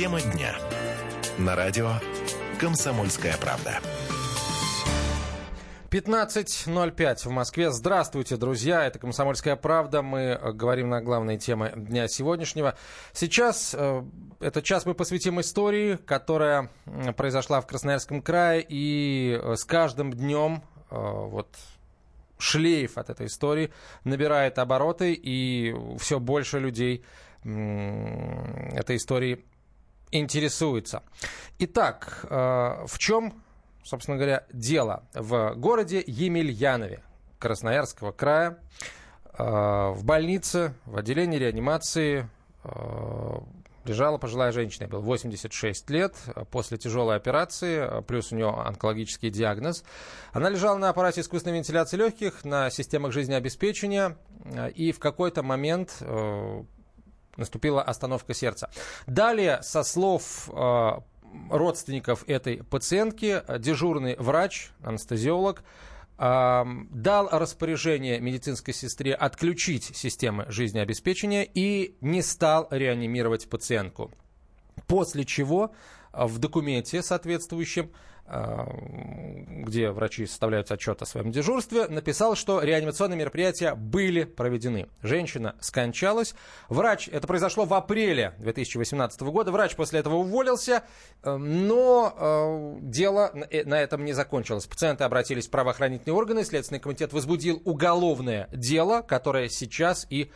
Тема дня. На радио «Комсомольская правда». 15.05 в Москве. Здравствуйте, друзья. Это «Комсомольская правда». Мы э, говорим на главные темы дня сегодняшнего. Сейчас э, этот час мы посвятим истории, которая произошла в Красноярском крае. И э, с каждым днем вот шлейф от этой истории набирает обороты. И все больше людей этой истории интересуется. Итак, э, в чем собственно говоря, дело в городе Емельянове Красноярского края. Э, в больнице, в отделении реанимации э, лежала пожилая женщина, ей было 86 лет, после тяжелой операции, плюс у нее онкологический диагноз. Она лежала на аппарате искусственной вентиляции легких, на системах жизнеобеспечения, и в какой-то момент наступила остановка сердца. Далее, со слов родственников этой пациентки дежурный врач, анестезиолог, дал распоряжение медицинской сестре отключить системы жизнеобеспечения и не стал реанимировать пациентку. После чего в документе соответствующем Э, где врачи составляют отчет о своем дежурстве, написал, что реанимационные мероприятия были проведены. Женщина скончалась. Врач, это произошло в апреле 2018 года, врач после этого уволился, э, но э, дело на этом не закончилось. Пациенты обратились в правоохранительные органы, Следственный комитет возбудил уголовное дело, которое сейчас и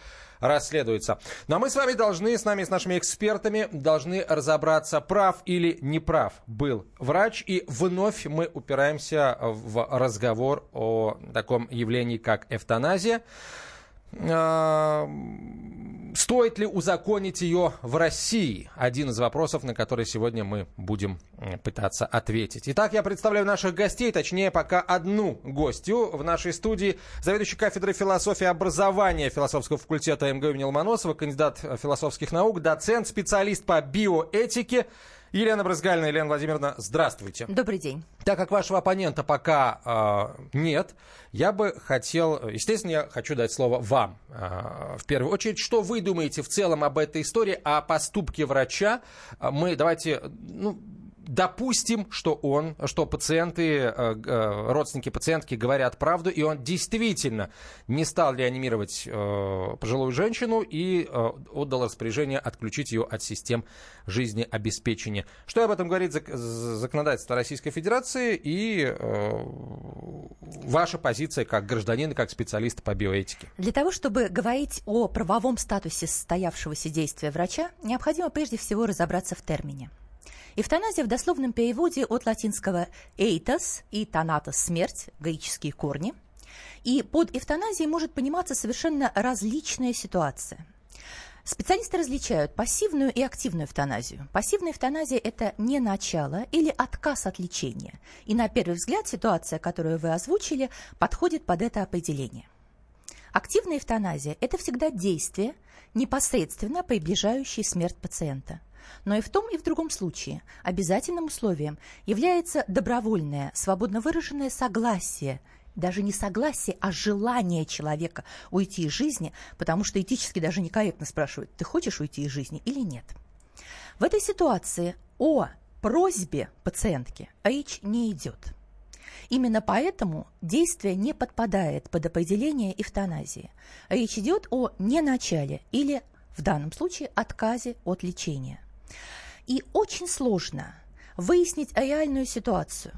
расследуется. Но мы с вами должны, с нами, с нашими экспертами, должны разобраться, прав или неправ был врач. И вновь мы упираемся в разговор о таком явлении, как эвтаназия. А, стоит ли узаконить ее в России? Один из вопросов, на который сегодня мы будем пытаться ответить. Итак, я представляю наших гостей, точнее, пока одну гостью в нашей студии. Заведующий кафедрой философии и образования философского факультета МГУ имени Ломоносова, кандидат философских наук, доцент, специалист по биоэтике Елена Брызгальна, Елена Владимировна, здравствуйте. Добрый день. Так как вашего оппонента пока э, нет, я бы хотел, естественно, я хочу дать слово вам э, в первую очередь. Что вы думаете в целом об этой истории, о поступке врача? Мы давайте, ну, допустим, что он, что пациенты, э, э, родственники пациентки говорят правду, и он действительно не стал реанимировать э, пожилую женщину и отдал распоряжение отключить ее от систем жизнеобеспечения. Что об этом говорит законодательство Российской Федерации и ваша позиция как гражданина, как специалиста по биоэтике? Для того, чтобы говорить о правовом статусе состоявшегося действия врача, необходимо прежде всего разобраться в термине. Эвтаназия в дословном переводе от латинского «эйтос» и «танатос» – смерть, греческие корни. И под эвтаназией может пониматься совершенно различная ситуация. Специалисты различают пассивную и активную эвтаназию. Пассивная эвтаназия – это не начало или отказ от лечения. И на первый взгляд ситуация, которую вы озвучили, подходит под это определение. Активная эвтаназия – это всегда действие, непосредственно приближающее смерть пациента – но и в том, и в другом случае обязательным условием является добровольное, свободно выраженное согласие даже не согласие, а желание человека уйти из жизни, потому что этически даже некорректно спрашивают, ты хочешь уйти из жизни или нет. В этой ситуации о просьбе пациентки речь не идет. Именно поэтому действие не подпадает под определение эвтаназии. Речь идет о неначале или, в данном случае, отказе от лечения. И очень сложно выяснить реальную ситуацию.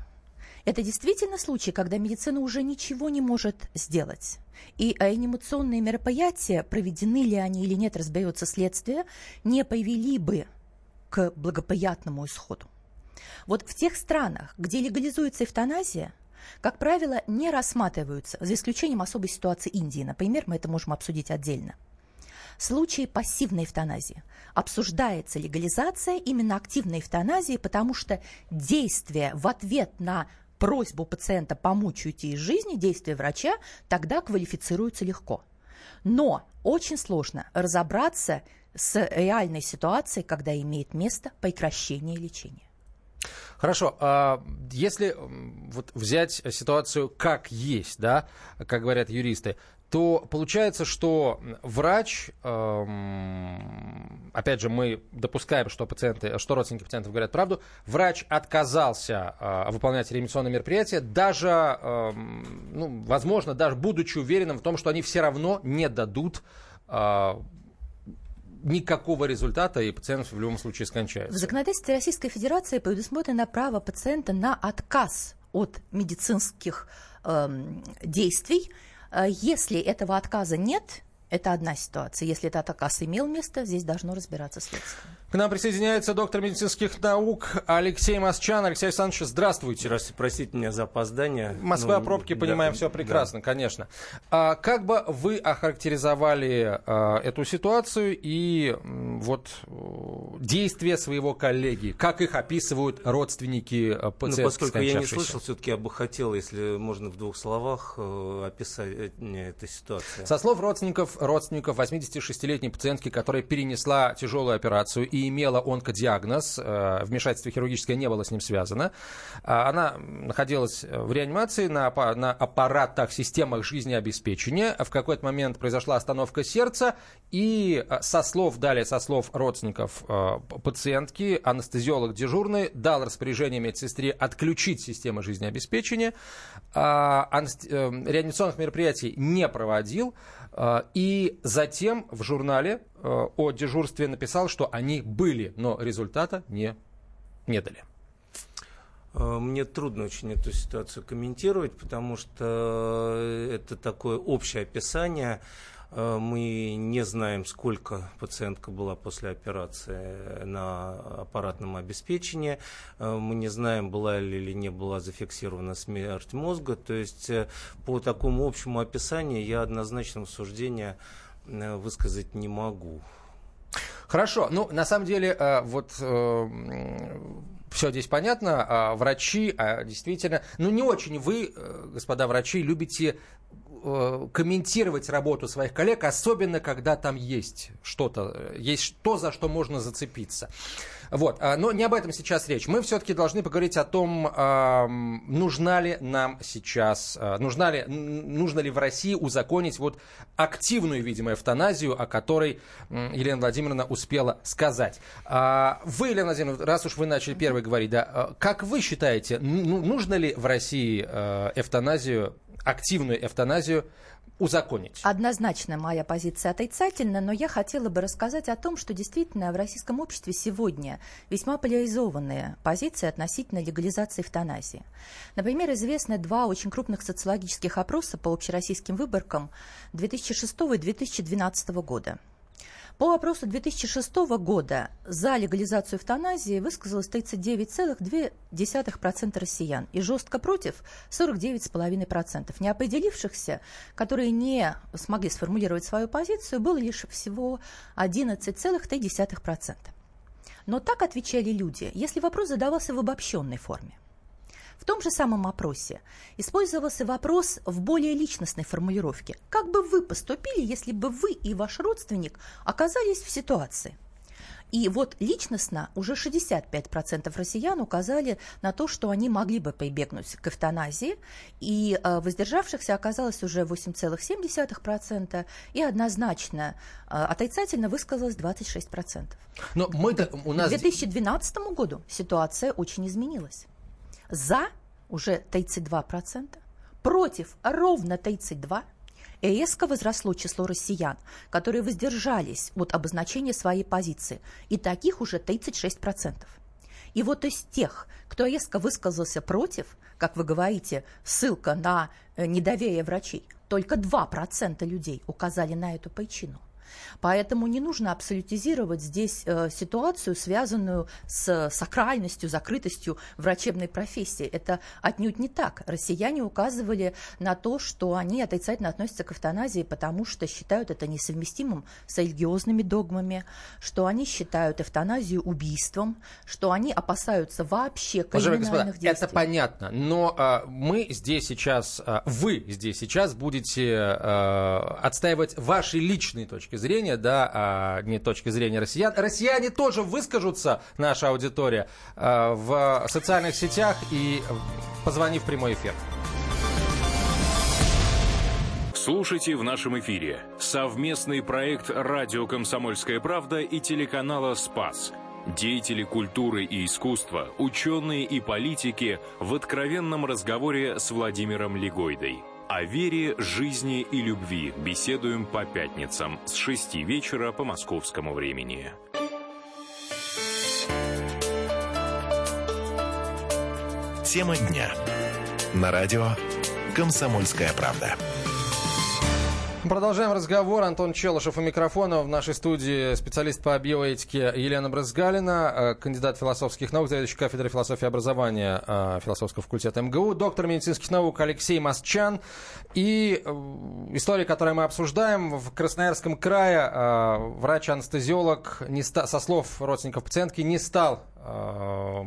Это действительно случай, когда медицина уже ничего не может сделать. И реанимационные мероприятия, проведены ли они или нет, разберется следствие, не привели бы к благоприятному исходу. Вот в тех странах, где легализуется эвтаназия, как правило, не рассматриваются, за исключением особой ситуации Индии, например, мы это можем обсудить отдельно – случае пассивной эвтаназии. Обсуждается легализация именно активной эвтаназии, потому что действие в ответ на просьбу пациента помочь уйти из жизни, действие врача, тогда квалифицируется легко. Но очень сложно разобраться с реальной ситуацией, когда имеет место прекращение лечения. Хорошо, а если вот взять ситуацию как есть, да, как говорят юристы, то получается, что врач эм, опять же, мы допускаем, что пациенты, что родственники пациентов говорят правду, врач отказался э, выполнять реанимационное мероприятие, даже, э, ну, возможно, даже будучи уверенным в том, что они все равно не дадут э, никакого результата, и пациент в любом случае скончается. В законодательстве Российской Федерации предусмотрено право пациента на отказ от медицинских э, действий. Э, если этого отказа нет, это одна ситуация. Если этот отказ имел место, здесь должно разбираться следствие. Нам присоединяется доктор медицинских наук Алексей Масчан. Алексей Александрович, здравствуйте. Здравствуйте, простите меня за опоздание. Москва, ну, пробки, да, понимаем, все прекрасно, да. конечно. А, как бы вы охарактеризовали а, эту ситуацию и вот действия своего коллеги? Как их описывают родственники пациентов, Ну, поскольку я не слышал, все-таки я бы хотел, если можно в двух словах, э, описать э, эту ситуацию. Со слов родственников, родственников 86-летней пациентки, которая перенесла тяжелую операцию и имела онкодиагноз, э, вмешательство хирургическое не было с ним связано. А, она находилась в реанимации на, на аппаратах, системах жизнеобеспечения. В какой-то момент произошла остановка сердца, и э, со слов, далее со слов родственников э, пациентки, анестезиолог дежурный дал распоряжение медсестре отключить систему жизнеобеспечения. А, реанимационных мероприятий не проводил. И затем в журнале Э, о дежурстве написал, что они были, но результата не, не дали. Э, мне трудно очень эту ситуацию комментировать, потому что это такое общее описание. Э, мы не знаем, сколько пациентка была после операции на аппаратном обеспечении. Мы не знаем, была ли или не была зафиксирована смерть мозга. То есть по такому общему описанию я однозначного суждения Э, высказать не могу. Хорошо. Ну, на самом деле, э, вот э, все здесь понятно. А врачи, а действительно, ну, не очень вы, господа врачи, любите комментировать работу своих коллег, особенно когда там есть что-то, есть то, за что можно зацепиться. Вот. А, но не об этом сейчас речь. Мы все-таки должны поговорить о том, нужна ли нам сейчас, а, нужна ли, нужно ли в России узаконить вот активную, видимо, эвтаназию, о которой Елена Владимировна успела сказать. А, вы, Елена Владимировна, раз уж вы начали первой говорить, да, как вы считаете, ну, нужно ли в России эвтаназию, активную эвтаназию узаконить? Однозначно моя позиция отрицательна, но я хотела бы рассказать о том, что действительно в российском обществе сегодня весьма поляризованные позиции относительно легализации эвтаназии. Например, известны два очень крупных социологических опроса по общероссийским выборкам 2006 и 2012 года. По опросу 2006 года за легализацию эвтаназии высказалось 39,2% россиян и жестко против 49,5%. Неопределившихся, которые не смогли сформулировать свою позицию, было лишь всего 11,3%. Но так отвечали люди, если вопрос задавался в обобщенной форме. В том же самом опросе использовался вопрос в более личностной формулировке. Как бы вы поступили, если бы вы и ваш родственник оказались в ситуации? И вот личностно уже 65% россиян указали на то, что они могли бы прибегнуть к эвтаназии, и э, воздержавшихся оказалось уже 8,7%, и однозначно э, отрицательно высказалось 26%. Но мы у нас... К 2012 году ситуация очень изменилась. За уже 32%, против ровно 32%. И резко возросло число россиян, которые воздержались от обозначения своей позиции. И таких уже 36%. И вот из тех, кто резко высказался против, как вы говорите, ссылка на э, недоверие врачей, только 2% людей указали на эту причину. Поэтому не нужно абсолютизировать здесь э, ситуацию, связанную с сакральностью, закрытостью врачебной профессии. Это отнюдь не так. Россияне указывали на то, что они отрицательно относятся к эвтаназии, потому что считают это несовместимым с религиозными догмами, что они считают эвтаназию убийством, что они опасаются вообще криминальных господа, действий. Это понятно, но э, мы здесь сейчас, э, вы здесь сейчас будете э, отстаивать ваши личные точки зрения, зрения, да, а не точки зрения россиян. Россияне тоже выскажутся, наша аудитория, а, в социальных сетях и позвони в прямой эфир. Слушайте в нашем эфире совместный проект «Радио Комсомольская правда» и телеканала «Спас». Деятели культуры и искусства, ученые и политики в откровенном разговоре с Владимиром Легойдой. О вере, жизни и любви беседуем по пятницам с 6 вечера по московскому времени. Тема дня. На радио «Комсомольская правда». Продолжаем разговор. Антон Челышев у микрофона. В нашей студии специалист по биоэтике Елена Брызгалина, э, кандидат философских наук, заведующий кафедрой философии и образования э, философского факультета МГУ, доктор медицинских наук Алексей Масчан и э, история, которую мы обсуждаем. В Красноярском крае врач-анестезиолог со слов родственников пациентки не стал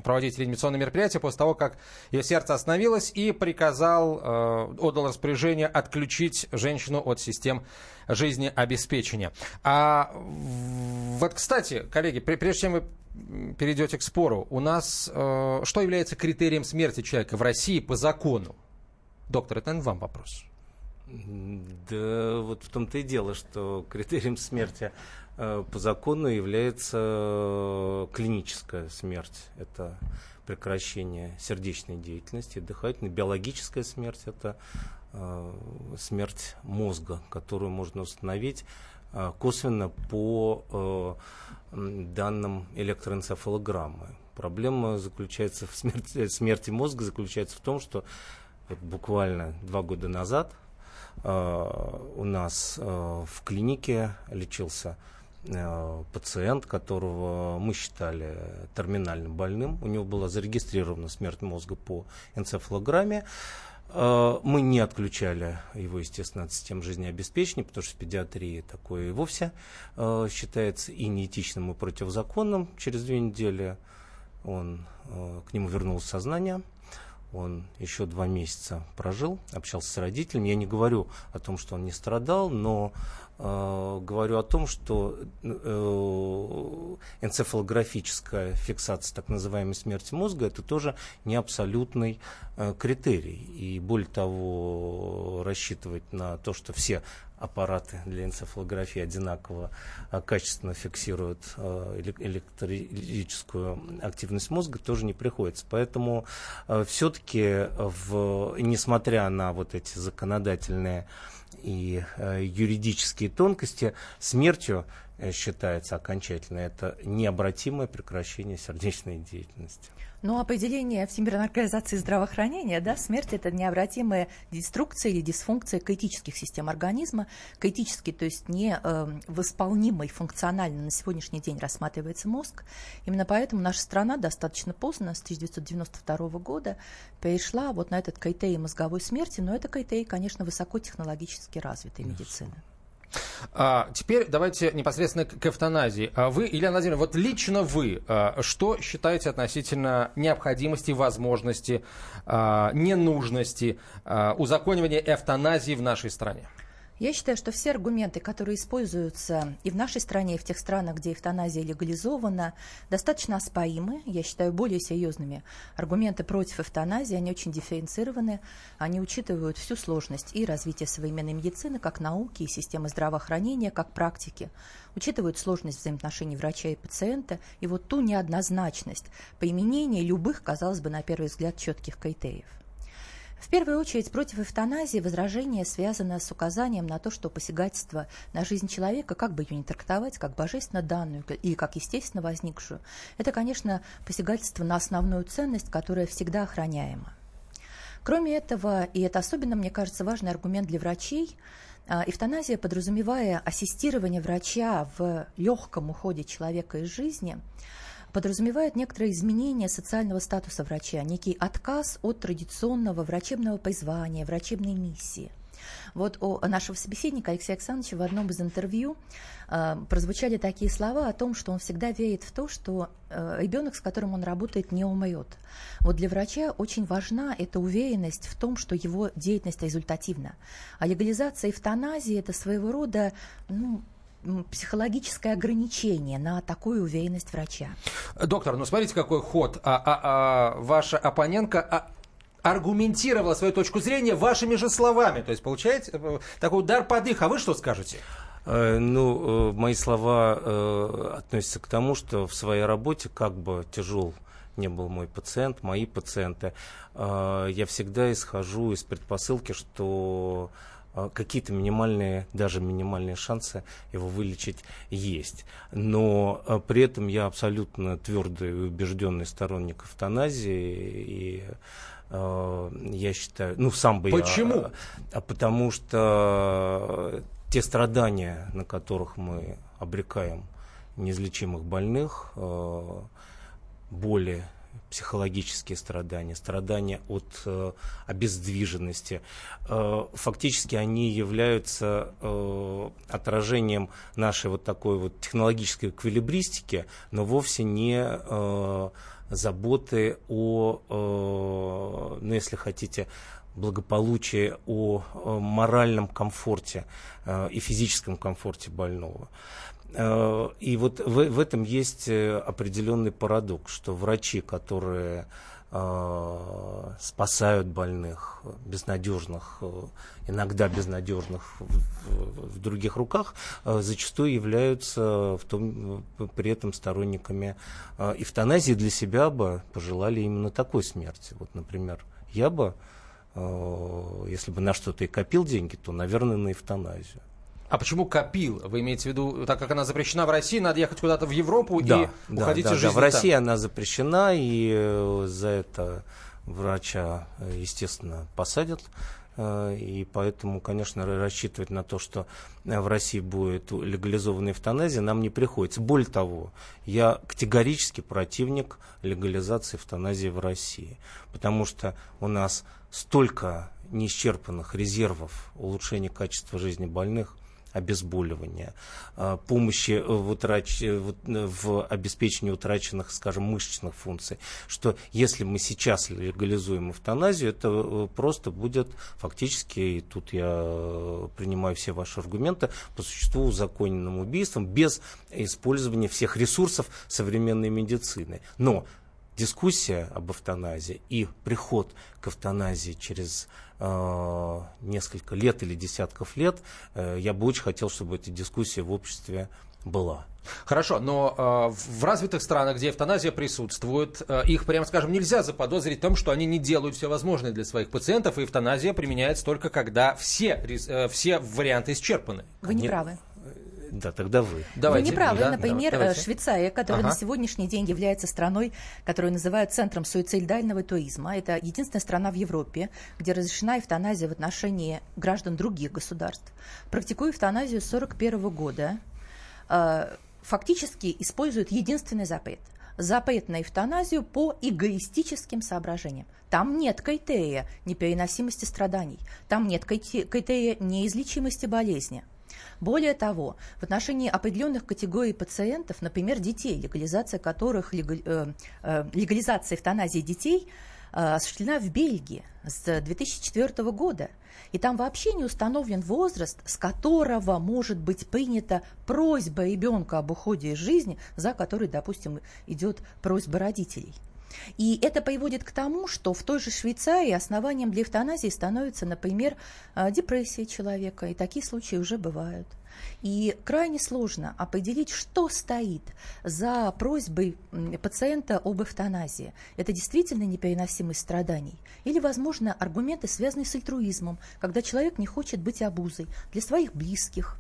проводить реанимационные мероприятия после того, как ее сердце остановилось и приказал, э, отдал распоряжение отключить женщину от систем жизнеобеспечения. А вот, кстати, коллеги, прежде чем вы перейдете к спору, у нас э, что является критерием смерти человека в России по закону? Доктор, это вам вопрос. Да, вот в том-то и дело, что критерием смерти по закону является э, клиническая смерть. Это прекращение сердечной деятельности, дыхательной. Биологическая смерть – это э, смерть мозга, которую можно установить косвенно по данным электроэнцефалограммы. Проблема заключается в смерти, смерти мозга заключается в том, что вот буквально два года назад у нас в клинике лечился Э, пациент, которого мы считали терминально больным. У него была зарегистрирована смерть мозга по энцефалограмме. Э, мы не отключали его, естественно, от системы жизнеобеспечения, потому что в педиатрии такое и вовсе э, считается и неэтичным, и противозаконным. Через две недели он, к нему вернулось сознание. Он еще два месяца прожил, общался с родителями. Я не говорю о том, что он не страдал, но э, говорю о том, что э, энцефалографическая фиксация так называемой смерти мозга это тоже не абсолютный э, критерий. И более того, рассчитывать на то, что все аппараты для энцефалографии одинаково э, качественно фиксируют э, электрическую активность мозга, тоже не приходится. Поэтому э, все-таки, несмотря на вот эти законодательные и э, юридические тонкости, смертью э, считается окончательно. Это необратимое прекращение сердечной деятельности. Ну, определение Всемирной организации здравоохранения, да, смерть – это необратимая деструкция или дисфункция критических систем организма. Критически, то есть не э, восполнимый функционально на сегодняшний день рассматривается мозг. Именно поэтому наша страна достаточно поздно, с 1992 года, перешла вот на этот критерий мозговой смерти, но это критерий, конечно, высокотехнологически развитой медицины. А, теперь давайте непосредственно к, к эвтаназии. А вы, Илья Владимировна, вот лично вы, а, что считаете относительно необходимости, возможности, а, ненужности а, узаконивания эвтаназии в нашей стране? Я считаю, что все аргументы, которые используются и в нашей стране, и в тех странах, где эвтаназия легализована, достаточно оспоримы. Я считаю более серьезными аргументы против эвтаназии. Они очень дифференцированы. Они учитывают всю сложность и развитие современной медицины, как науки и системы здравоохранения, как практики. Учитывают сложность взаимоотношений врача и пациента и вот ту неоднозначность применения любых, казалось бы, на первый взгляд, четких критериев. В первую очередь против эвтаназии возражение связано с указанием на то, что посягательство на жизнь человека, как бы ее не трактовать, как божественно данную и как естественно возникшую, это, конечно, посягательство на основную ценность, которая всегда охраняема. Кроме этого, и это особенно, мне кажется, важный аргумент для врачей, а, эвтаназия, подразумевая ассистирование врача в легком уходе человека из жизни, подразумевает некоторые изменения социального статуса врача, некий отказ от традиционного врачебного призвания, врачебной миссии. Вот у нашего собеседника Алексея Александровича в одном из интервью э, прозвучали такие слова о том, что он всегда верит в то, что э, ребенок, с которым он работает, не умрет. Вот для врача очень важна эта уверенность в том, что его деятельность результативна. А легализация эвтаназии – это своего рода ну, психологическое ограничение на такую уверенность врача. Доктор, ну смотрите, какой ход. А, а, а, ваша оппонентка а, аргументировала свою точку зрения вашими же словами. То есть получается э, такой удар под их. А вы что скажете? Э, ну, мои слова относятся к тому, что в своей работе, как бы тяжел не был мой пациент, мои пациенты, я всегда исхожу из предпосылки, что какие-то минимальные, даже минимальные шансы его вылечить есть. Но а, при этом я абсолютно твердый и убежденный сторонник эвтаназии и а, я считаю, ну сам бы Почему? я... А, потому что те страдания, на которых мы обрекаем неизлечимых больных, боли, психологические страдания, страдания от э, обездвиженности. Э, фактически они являются э, отражением нашей вот такой вот технологической эквилибристики, но вовсе не э, заботы о, э, ну если хотите, благополучии, о, о моральном комфорте э, и физическом комфорте больного. Э, и вот в, в этом есть э, определенный парадокс, что врачи, которые э, спасают больных, безнадежных, иногда безнадежных в, в других руках, зачастую являются в том, при этом сторонниками эвтаназии. Для себя бы пожелали именно такой смерти. Вот, например, я бы, если бы на что-то и копил деньги, то, наверное, на эвтаназию. А почему копил? Вы имеете в виду, так как она запрещена в России, надо ехать куда-то в Европу да, и да, уходить да, из жизни да. В России там. она запрещена, и э, за это врача, э, естественно, посадят. Э, и поэтому, конечно, рассчитывать на то, что в России будет легализованная эвтаназия, нам не приходится. Более того, я категорически противник легализации эвтаназии в России, потому что у нас столько неисчерпанных резервов улучшения качества жизни больных, обезболивания, а, помощи в, утрач... в обеспечении утраченных, скажем, мышечных функций, что если мы сейчас легализуем эвтаназию, это э, просто будет фактически, и тут я э, принимаю все ваши аргументы, по существу узаконенным убийством без использования всех ресурсов современной медицины. Но дискуссия об эвтаназии и приход к эвтаназии через э, несколько лет или десятков лет, э, я бы очень хотел, чтобы эта дискуссия в обществе была. Хорошо, но э, в развитых странах, где эвтаназия присутствует, э, их, прямо скажем, нельзя заподозрить в том, что они не делают все возможное для своих пациентов, и эвтаназия применяется только когда все, э, все варианты исчерпаны. Вы не правы. Да, тогда вы. Давайте. Вы не правы. Да, Например, давайте. Швейцария, которая ага. на сегодняшний день является страной, которую называют центром суицидального туризма. Это единственная страна в Европе, где разрешена эвтаназия в отношении граждан других государств. Практикуя эвтаназию с 1941 года, э, фактически использует единственный запрет – запрет на эвтаназию по эгоистическим соображениям. Там нет критерия непереносимости страданий, там нет критерия неизлечимости болезни. Более того, в отношении определенных категорий пациентов, например, детей, легализация которых, э, э, легализация эвтаназии детей э, осуществлена в Бельгии с 2004 года. И там вообще не установлен возраст, с которого может быть принята просьба ребенка об уходе из жизни, за которой, допустим, идет просьба родителей. И это приводит к тому, что в той же Швейцарии основанием для эвтаназии становится, например, а, депрессия человека, и такие случаи уже бывают. И крайне сложно определить, что стоит за просьбой пациента об эвтаназии. Это действительно непереносимость страданий? Или, возможно, аргументы, связанные с альтруизмом, когда человек не хочет быть обузой для своих близких,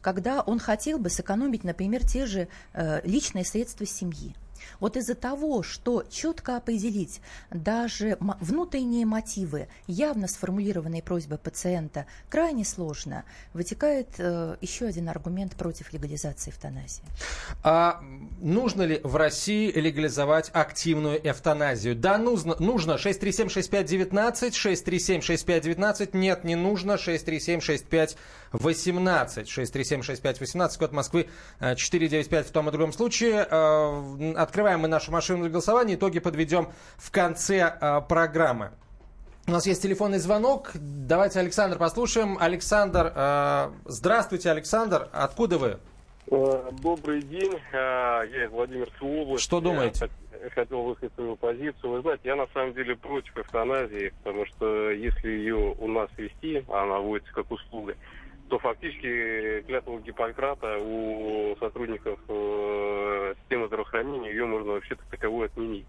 когда он хотел бы сэкономить, например, те же э, личные средства семьи. Вот из-за того, что четко определить даже внутренние мотивы, явно сформулированные просьбы пациента, крайне сложно, вытекает э, еще один аргумент против легализации эвтаназии. А нужно ли в России легализовать активную эвтаназию? Да, нужно. нужно. 637-6519, 637-6519. Нет, не нужно. 637-6518. 637-6518, код Москвы 495 в том и другом случае. Э, открываем мы нашу машину для голосования. Итоги подведем в конце э, программы. У нас есть телефонный звонок. Давайте Александр послушаем. Александр, э, здравствуйте, Александр. Откуда вы? Э, добрый день. Э, я из Владимирской области. Что думаете? хотел высказать свою позицию. Вы знаете, я на самом деле против эвтаназии, потому что если ее у нас вести, а она вводится как услуга, то фактически клятву Гиппократа у сотрудников э, системы здравоохранения ее можно вообще-то таковой отменить.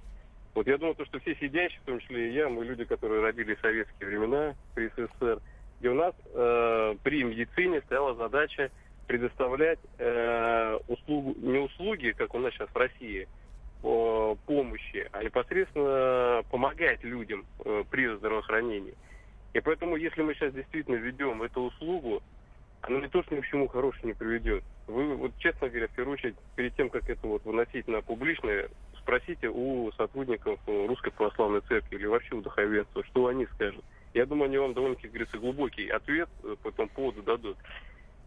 Вот я думаю, то, что все сидящие, в том числе и я, мы люди, которые родились в советские времена при СССР, где у нас э, при медицине стояла задача предоставлять э, услугу, не услуги, как у нас сейчас в России, э, помощи, а непосредственно помогать людям э, при здравоохранении. И поэтому, если мы сейчас действительно ведем эту услугу, она не то, что ни к чему хорошему не приведет. Вы, вот честно говоря, в первую очередь, перед тем, как это вот выносить на публичное, спросите у сотрудников э, Русской Православной Церкви или вообще у духовенства, что они скажут. Я думаю, они вам довольно-таки, говорится, глубокий ответ э, по этому поводу дадут.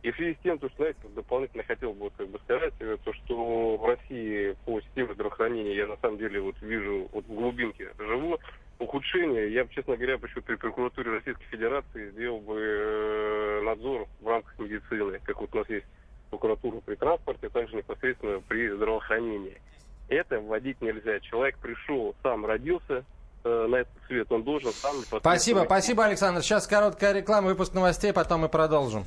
И в связи с тем, то, что, знаете, дополнительно хотел бы как бы сказать, э, то, что в России по системе здравоохранения я на самом деле вот вижу, вот в глубинке живу, ухудшение. Я бы, честно говоря, почему при прокуратуре Российской Федерации сделал бы э, надзор в рамках медицины, как вот у нас есть прокуратура при транспорте, а также непосредственно при здравоохранении. Это вводить нельзя. Человек пришел, сам родился, э, на этот свет, он должен сам... Спасибо, спасибо, Александр. Сейчас короткая реклама, выпуск новостей, потом мы продолжим.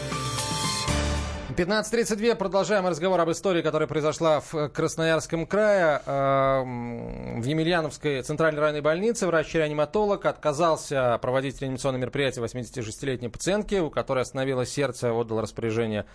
15.32. Продолжаем разговор об истории, которая произошла в Красноярском крае. В Емельяновской центральной районной больнице врач-реаниматолог отказался проводить реанимационное мероприятие 86-летней пациентки, у которой остановилось сердце, отдал распоряжение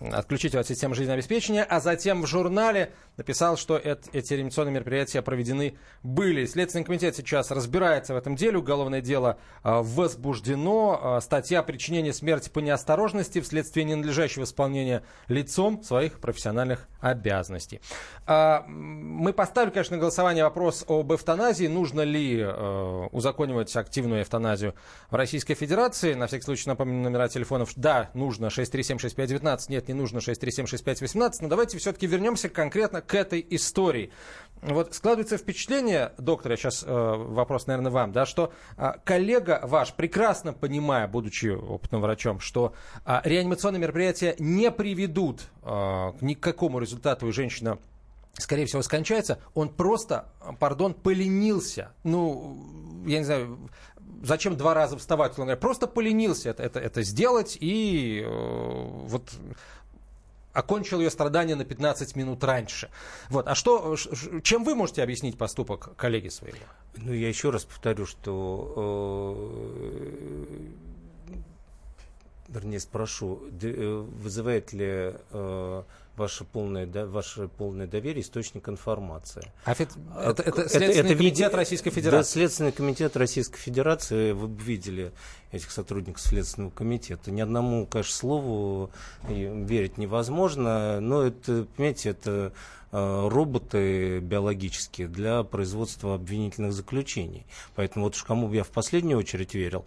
отключить от системы жизнеобеспечения, а затем в журнале написал, что эти реанимационные мероприятия проведены были. Следственный комитет сейчас разбирается в этом деле. Уголовное дело э, возбуждено. Э, статья о причинении смерти по неосторожности вследствие ненадлежащего исполнения лицом своих профессиональных обязанностей. Э, мы поставили, конечно, на голосование вопрос об эвтаназии. Нужно ли э, узаконивать активную эвтаназию в Российской Федерации? На всякий случай напомню номера телефонов. Да, нужно 6376519. Нет, не нужно 6376518. Но давайте все-таки вернемся конкретно к этой истории. Вот складывается впечатление, доктор, я сейчас э, вопрос, наверное, вам, да, что э, коллега ваш, прекрасно понимая, будучи опытным врачом, что э, реанимационные мероприятия не приведут э, ни к какому результату, и женщина скорее всего, скончается, он просто, пардон, поленился. Ну, я не знаю, зачем два раза вставать, он просто поленился это, это, это сделать и э, вот окончил ее страдания на 15 минут раньше. Вот. А что, чем вы можете объяснить поступок коллеги своего? Ну, я еще раз повторю, что э, вернее, спрошу, э, вызывает ли э, ваше полное, да, ваше полное доверие источник информации. А это, это, это Следственный это, комитет это, Российской Федерации? Да, Следственный комитет Российской Федерации, вы видели этих сотрудников Следственного комитета. Ни одному, конечно, слову верить невозможно, но это, понимаете, это э, роботы биологические для производства обвинительных заключений. Поэтому вот кому бы я в последнюю очередь верил,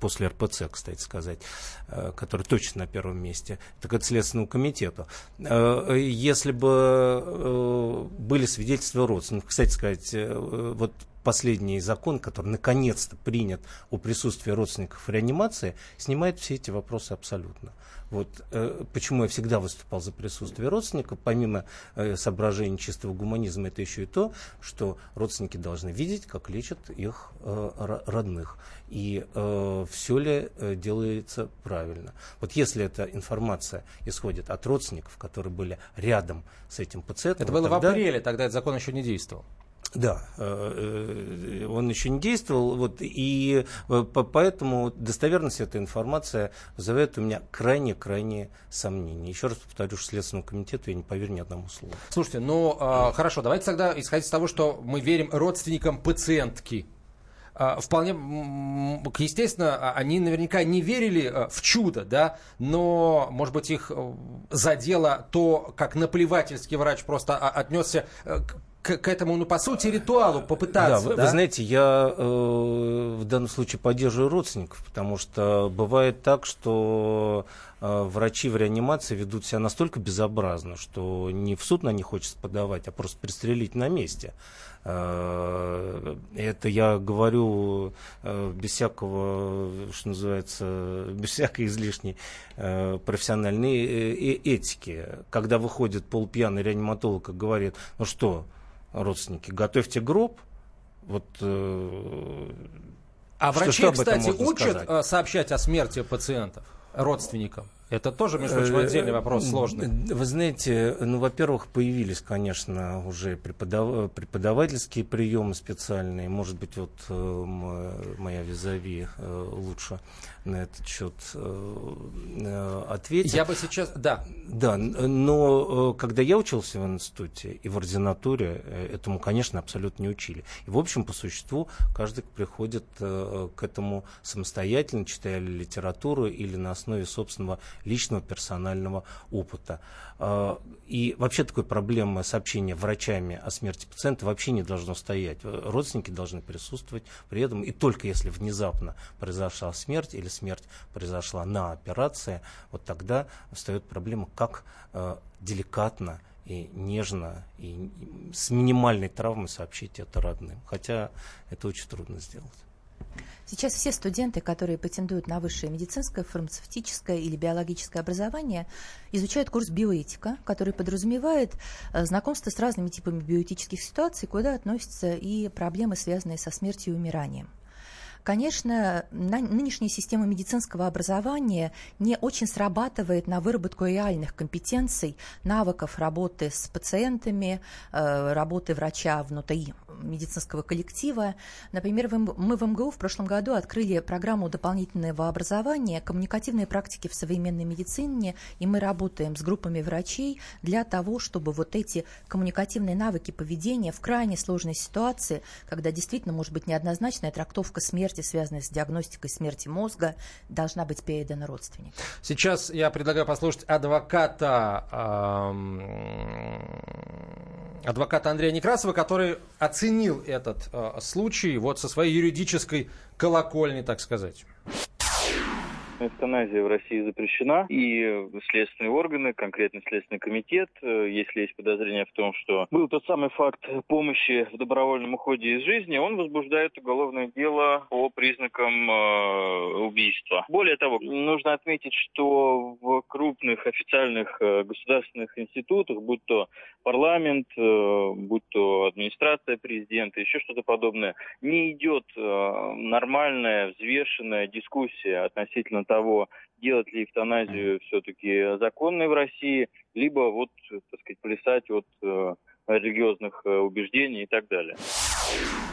после РПЦ, кстати сказать, э, который точно на первом месте, так это Следственному комитету. Э, если бы были свидетельства родственников, кстати сказать, вот последний закон, который наконец-то принят о присутствии родственников в реанимации, снимает все эти вопросы абсолютно. Вот э, почему я всегда выступал за присутствие родственников, помимо э, соображений чистого гуманизма, это еще и то, что родственники должны видеть, как лечат их э, родных. И э, все ли э, делается правильно. Вот если эта информация исходит от родственников, которые были рядом с этим пациентом. Это было тогда... в апреле, тогда этот закон еще не действовал. Да, э, э, он еще не действовал, вот, и э, поэтому достоверность этой информации вызывает у меня крайне-крайне сомнения. Еще раз повторю, что Следственному комитету я не поверю ни одному слову. Слушайте, ну, э, хорошо, давайте тогда исходить из того, что мы верим родственникам пациентки. а, вполне, естественно, а, они наверняка не верили в чудо, да, но, может быть, их задело то, как наплевательский врач просто отнесся э, к, к этому, ну, по сути, ритуалу попытаться. Да, вы, да? вы знаете, я э, в данном случае поддерживаю родственников, потому что бывает так, что э, врачи в реанимации ведут себя настолько безобразно, что не в суд на них хочется подавать, а просто пристрелить на месте. Э, это я говорю э, без всякого, что называется, без всякой излишней э, профессиональной этики. Когда выходит полупьяный реаниматолог и говорит, ну что, родственники, готовьте гроб, вот а врачи, что, что кстати, учат сказать? сообщать о смерти пациентов, родственникам? Это тоже, между прочим, э, отдельный вопрос сложный. Вы знаете, ну, во-первых, появились, конечно, уже преподав... преподавательские приемы специальные. Может быть, вот э, моя визави э, лучше на этот счет ответит. Я бы сейчас, да. Да, но когда я учился в институте и в ординатуре, этому, конечно, абсолютно не учили. И, в общем, по существу, каждый приходит к этому самостоятельно, читая литературу или на основе собственного личного персонального опыта. И вообще такой проблемы сообщения врачами о смерти пациента вообще не должно стоять. Родственники должны присутствовать при этом. И только если внезапно произошла смерть или смерть произошла на операции, вот тогда встает проблема, как а, деликатно и нежно, и с минимальной травмой сообщить это родным. Хотя это очень трудно сделать. Сейчас все студенты, которые претендуют на высшее медицинское, фармацевтическое или биологическое образование, изучают курс биоэтика, который подразумевает э, знакомство с разными типами биоэтических ситуаций, куда относятся и проблемы, связанные со смертью и умиранием. Конечно, нынешняя система медицинского образования не очень срабатывает на выработку реальных компетенций, навыков работы с пациентами, э, работы врача внутри медицинского коллектива. Например, мы в МГУ в прошлом году открыли программу дополнительного образования «Коммуникативные практики в современной медицине», и мы работаем с группами врачей для того, чтобы вот эти коммуникативные навыки поведения в крайне сложной ситуации, когда действительно может быть неоднозначная трактовка смерти, связанная с диагностикой смерти мозга, должна быть передана родственникам. Сейчас я предлагаю послушать адвоката, адвоката Андрея Некрасова, который оценил этот э, случай вот со своей юридической колокольни, так сказать. Эвтаназия в России запрещена, и следственные органы, конкретно Следственный комитет, э, если есть подозрение в том, что был тот самый факт помощи в добровольном уходе из жизни, он возбуждает уголовное дело по признакам э, убийства. Более того, нужно отметить, что в крупных официальных э, государственных институтах, будь то парламент, э, будь то администрация президента, еще что-то подобное, не идет э, нормальная, взвешенная дискуссия относительно того, делать ли эвтаназию все-таки законной в России, либо вот, так сказать, плясать от э, религиозных убеждений и так далее.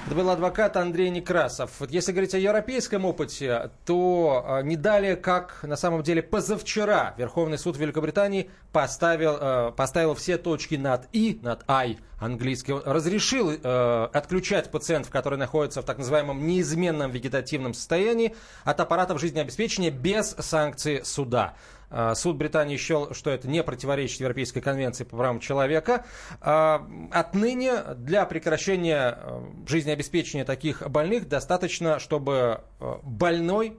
Это был адвокат Андрей Некрасов. Вот если говорить о европейском опыте, то а, не далее, как на самом деле позавчера Верховный суд Великобритании поставил, э, поставил все точки над «и», над «ай» английский, разрешил э, отключать пациентов, которые находятся в так называемом неизменном вегетативном состоянии, от аппаратов жизнеобеспечения без санкции суда. А, суд Британии счел, что это не противоречит Европейской конвенции по правам человека. А, отныне для прекращения а, жизнеобеспечения таких больных достаточно, чтобы больной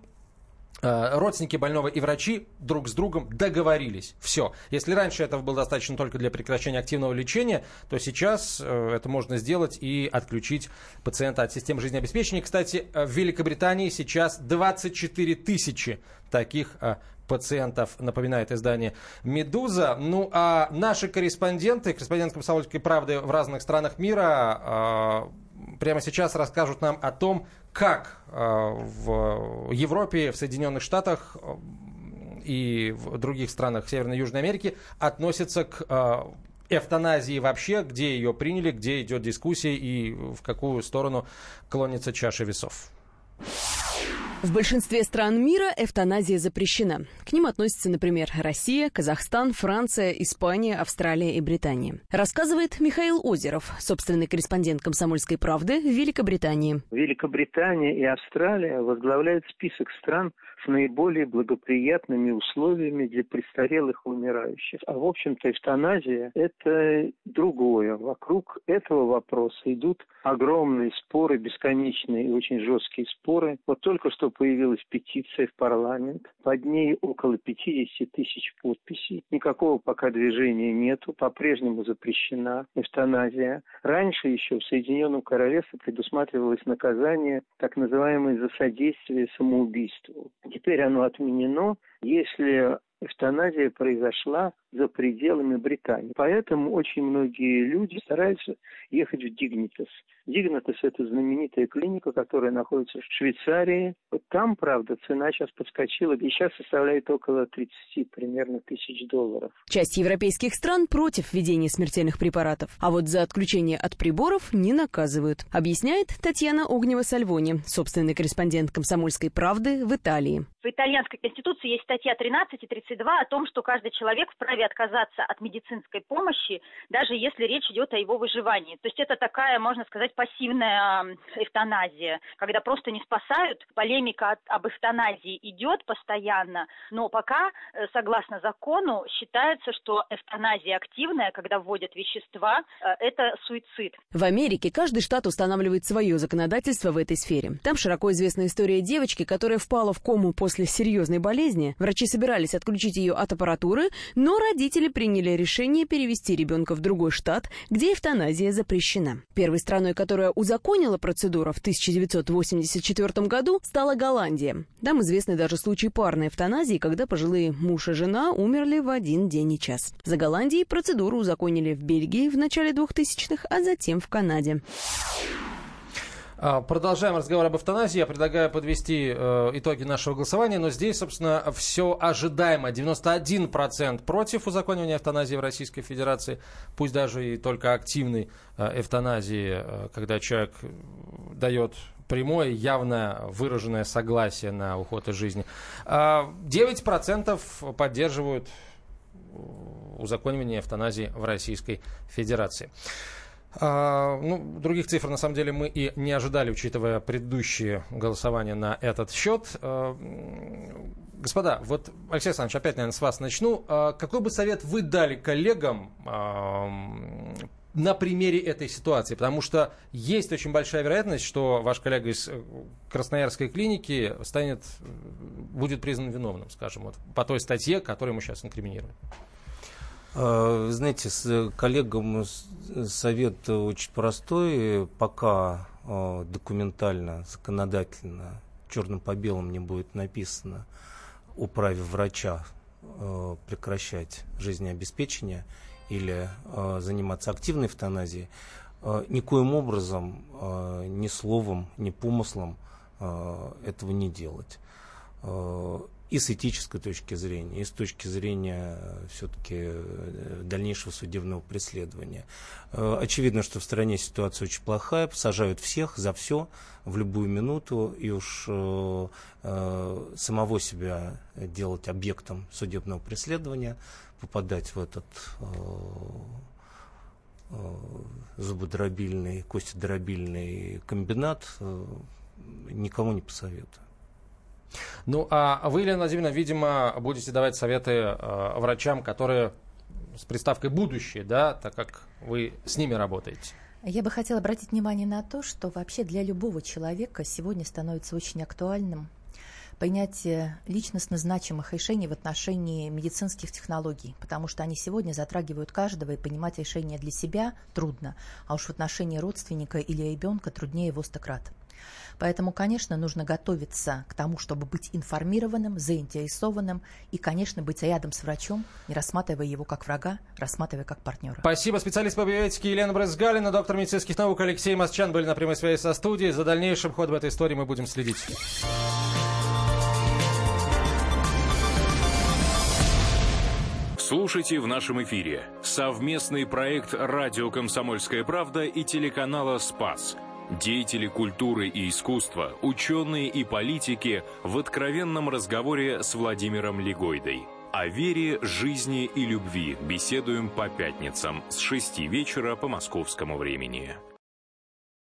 родственники больного и врачи друг с другом договорились. Все. Если раньше этого было достаточно только для прекращения активного лечения, то сейчас это можно сделать и отключить пациента от системы жизнеобеспечения. Кстати, в Великобритании сейчас 24 тысячи таких пациентов, напоминает издание «Медуза». Ну, а наши корреспонденты, корреспонденты «Комсомольской правды» в разных странах мира э, прямо сейчас расскажут нам о том, как э, в Европе, в Соединенных Штатах э, и в других странах Северной и Южной Америки относятся к эвтаназии вообще, где ее приняли, где идет дискуссия и в какую сторону клонится чаша весов. В большинстве стран мира эвтаназия запрещена. К ним относятся, например, Россия, Казахстан, Франция, Испания, Австралия и Британия. Рассказывает Михаил Озеров, собственный корреспондент «Комсомольской правды» в Великобритании. Великобритания и Австралия возглавляют список стран, с наиболее благоприятными условиями для престарелых умирающих. А в общем-то эвтаназия – это другое. Вокруг этого вопроса идут огромные споры, бесконечные и очень жесткие споры. Вот только что появилась петиция в парламент. Под ней около 50 тысяч подписей. Никакого пока движения нету. По-прежнему запрещена эвтаназия. Раньше еще в Соединенном Королевстве предусматривалось наказание так называемое за содействие самоубийству. Теперь оно отменено, если эвтаназия произошла за пределами Британии. Поэтому очень многие люди стараются ехать в Дигнитас. Дигнитас – это знаменитая клиника, которая находится в Швейцарии. Вот там, правда, цена сейчас подскочила и сейчас составляет около 30 примерно тысяч долларов. Часть европейских стран против введения смертельных препаратов, а вот за отключение от приборов не наказывают, объясняет Татьяна Огнева-Сальвони, собственный корреспондент «Комсомольской правды» в Италии. В итальянской конституции есть статья 13 и 32 о том, что каждый человек вправе отказаться от медицинской помощи, даже если речь идет о его выживании. То есть это такая, можно сказать, пассивная эвтаназия, когда просто не спасают. Полемика об эвтаназии идет постоянно, но пока, э, согласно закону, считается, что эвтаназия активная, когда вводят вещества, э, это суицид. В Америке каждый штат устанавливает свое законодательство в этой сфере. Там широко известна история девочки, которая впала в кому после серьезной болезни. Врачи собирались отключить ее от аппаратуры, но родители приняли решение перевести ребенка в другой штат, где эвтаназия запрещена. Первой страной, которая узаконила процедуру в 1984 году, стала Голландия. Там известны даже случаи парной эвтаназии, когда пожилые муж и жена умерли в один день и час. За Голландией процедуру узаконили в Бельгии в начале 2000-х, а затем в Канаде. А, продолжаем разговор об эвтаназии. Я предлагаю подвести э, итоги нашего голосования, но здесь, собственно, все ожидаемо. 91% против узаконивания эвтаназии в Российской Федерации, пусть даже и только активной э, эвтаназии, э, когда человек дает прямое, явное, выраженное согласие на уход из жизни. 9% а, поддерживают узаконивание эвтаназии в Российской Федерации. А, ну, других цифр, на самом деле, мы и не ожидали, учитывая предыдущие голосования на этот счет. А, господа, вот, Алексей Александрович, опять, наверное, с вас начну. А, какой бы совет вы дали коллегам на примере этой ситуации? Потому что есть очень большая вероятность, что ваш коллега из э, Красноярской клиники станет, будет признан виновным, скажем, вот, по той статье, которую мы сейчас инкриминируем. А, знаете, с коллегам совет очень простой. Пока а, документально, законодательно, черным по белому не будет написано о праве врача а, прекращать жизнеобеспечение или заниматься активной эвтаназией, никоим образом, ни словом, ни помыслом этого не делать и с этической точки зрения, и с точки зрения э, все-таки э, дальнейшего судебного преследования. Э, очевидно, что в стране ситуация очень плохая, посажают всех за все в любую минуту, и уж самого себя делать объектом судебного преследования, попадать в этот зубодробильный, костедробильный комбинат никому не посоветую. Ну, а вы, Елена Владимировна, видимо, будете давать советы э, врачам, которые с приставкой «будущее», да, так как вы с ними работаете. Я бы хотела обратить внимание на то, что вообще для любого человека сегодня становится очень актуальным принятие личностно значимых решений в отношении медицинских технологий, потому что они сегодня затрагивают каждого, и понимать решение для себя трудно, а уж в отношении родственника или ребенка труднее его стократ. Поэтому, конечно, нужно готовиться к тому, чтобы быть информированным, заинтересованным и, конечно, быть рядом с врачом, не рассматривая его как врага, рассматривая как партнера. Спасибо. Специалист по биоэтике Елена Брызгалина, доктор медицинских наук Алексей Масчан были на прямой связи со студией. За дальнейшим ходом этой истории мы будем следить. Слушайте в нашем эфире совместный проект «Радио Комсомольская правда» и телеканала «Спас». Деятели культуры и искусства, ученые и политики в откровенном разговоре с Владимиром Легойдой. О вере, жизни и любви беседуем по пятницам с 6 вечера по московскому времени.